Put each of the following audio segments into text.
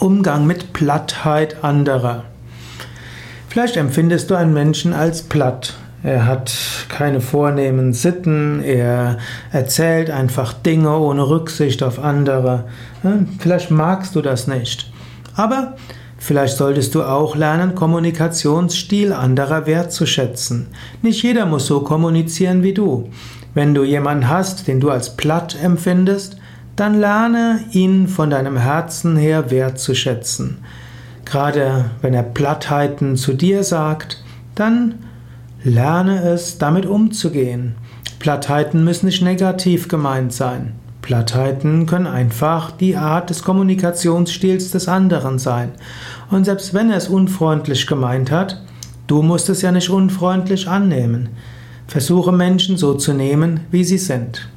Umgang mit Plattheit anderer. Vielleicht empfindest du einen Menschen als platt. Er hat keine vornehmen Sitten, er erzählt einfach Dinge ohne Rücksicht auf andere. Vielleicht magst du das nicht. Aber vielleicht solltest du auch lernen, Kommunikationsstil anderer wertzuschätzen. Nicht jeder muss so kommunizieren wie du. Wenn du jemanden hast, den du als platt empfindest, dann lerne ihn von deinem Herzen her wertzuschätzen. Gerade wenn er Plattheiten zu dir sagt, dann lerne es, damit umzugehen. Plattheiten müssen nicht negativ gemeint sein. Plattheiten können einfach die Art des Kommunikationsstils des anderen sein. Und selbst wenn er es unfreundlich gemeint hat, du musst es ja nicht unfreundlich annehmen. Versuche Menschen so zu nehmen, wie sie sind.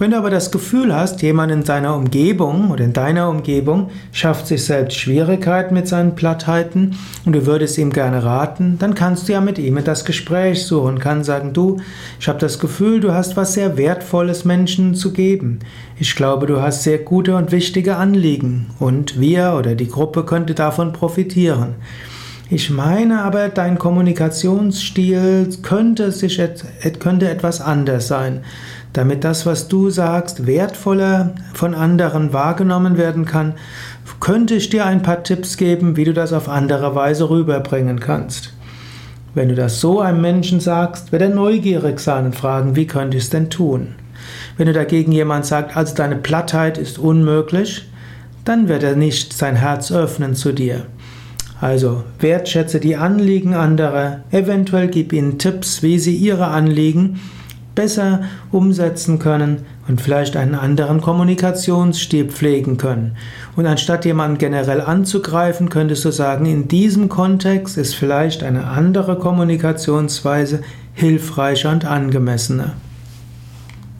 Wenn du aber das Gefühl hast, jemand in deiner Umgebung oder in deiner Umgebung schafft sich selbst Schwierigkeiten mit seinen Plattheiten und du würdest ihm gerne raten, dann kannst du ja mit ihm das Gespräch suchen und kann sagen, du, ich habe das Gefühl, du hast was sehr Wertvolles Menschen zu geben. Ich glaube, du hast sehr gute und wichtige Anliegen und wir oder die Gruppe könnte davon profitieren. Ich meine aber, dein Kommunikationsstil könnte, sich, könnte etwas anders sein. Damit das, was du sagst, wertvoller von anderen wahrgenommen werden kann, könnte ich dir ein paar Tipps geben, wie du das auf andere Weise rüberbringen kannst. Wenn du das so einem Menschen sagst, wird er neugierig sein und fragen, wie könnte ich es denn tun? Wenn du dagegen jemand sagt, also deine Plattheit ist unmöglich, dann wird er nicht sein Herz öffnen zu dir. Also wertschätze die Anliegen anderer, eventuell gib ihnen Tipps, wie sie ihre Anliegen besser umsetzen können und vielleicht einen anderen Kommunikationsstil pflegen können. Und anstatt jemanden generell anzugreifen, könntest du sagen, in diesem Kontext ist vielleicht eine andere Kommunikationsweise hilfreicher und angemessener.